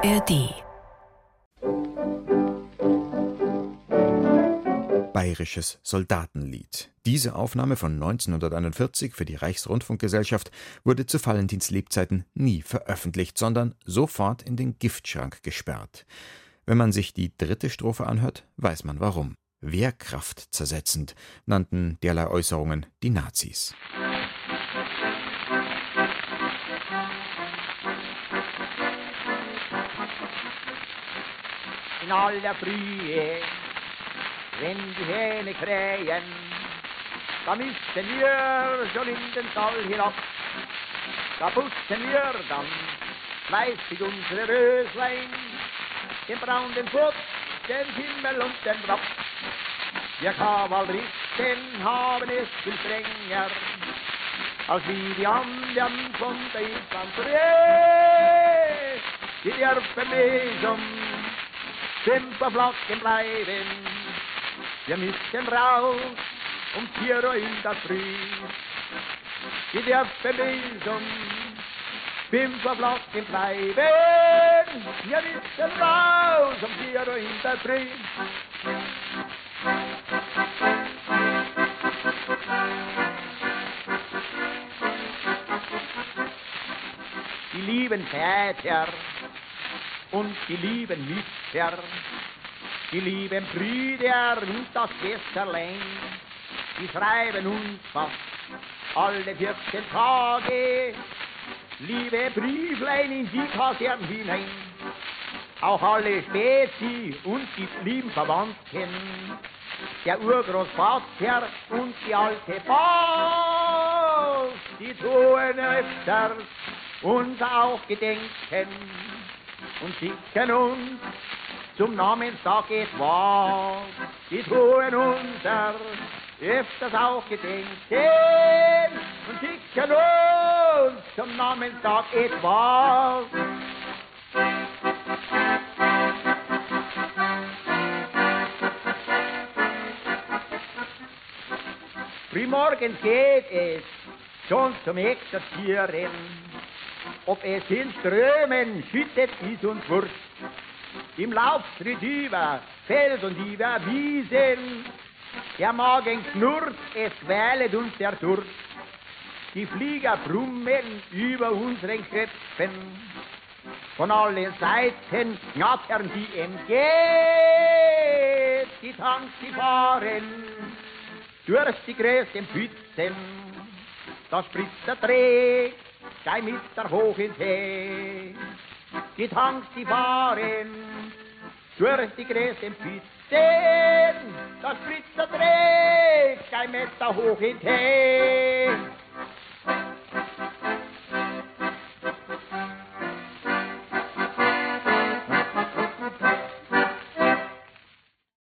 ARD Bayerisches Soldatenlied. Diese Aufnahme von 1941 für die Reichsrundfunkgesellschaft wurde zu Valentins Lebzeiten nie veröffentlicht, sondern sofort in den Giftschrank gesperrt. Wenn man sich die dritte Strophe anhört, weiß man warum. Wehrkraft zersetzend nannten derlei Äußerungen die Nazis. In aller Frühe, wenn die Hähne krähen, da müssen wir schon in den Stall hinab. Da putzen wir dann fleißig unsere Röslein, den braunen Fuchs, den Himmel und den Rapp. Wir Kavalleristen haben es viel strenger, als wie die anderen von der Infanterie. Die dürfen mich um Kämpferflocken bleiben. Wir müssen raus um vier Uhr in der Früh. Die dürfen bis um Flocken bleiben. Wir müssen raus um vier Uhr in der Früh. Die lieben Väter und die lieben Mütter, die lieben Brüder und das Schwesterlein, die schreiben uns fast alle 14 Tage liebe Brieflein in die Kasernen hinein. Auch alle Spezi und die lieben Verwandten, der Urgroßvater und die alte Post, die tun öfters uns auch gedenken und schicken uns zum Namenstag etwas. Die tun unser öfters auch gedenken und schicken uns zum Namenstag etwas. Frühmorgens geht es schon zum Exerzieren. Ob es in Strömen schüttet, ist uns wurscht. Im Lauf tritt über Feld und über Wiesen. Der Magen knurrt, es quälet uns der Durst. Die Flieger brummen über unseren Köpfen. Von allen Seiten knattern sie entgeht. Die Tanks, die fahren durch die größten Pfützen. Da spritzt der Dreh, steig mit der hoch ins See. Die Tanks, die fahren durch die größten Pfützen. Da spritzt der Dreh, steig mit der hoch ins See.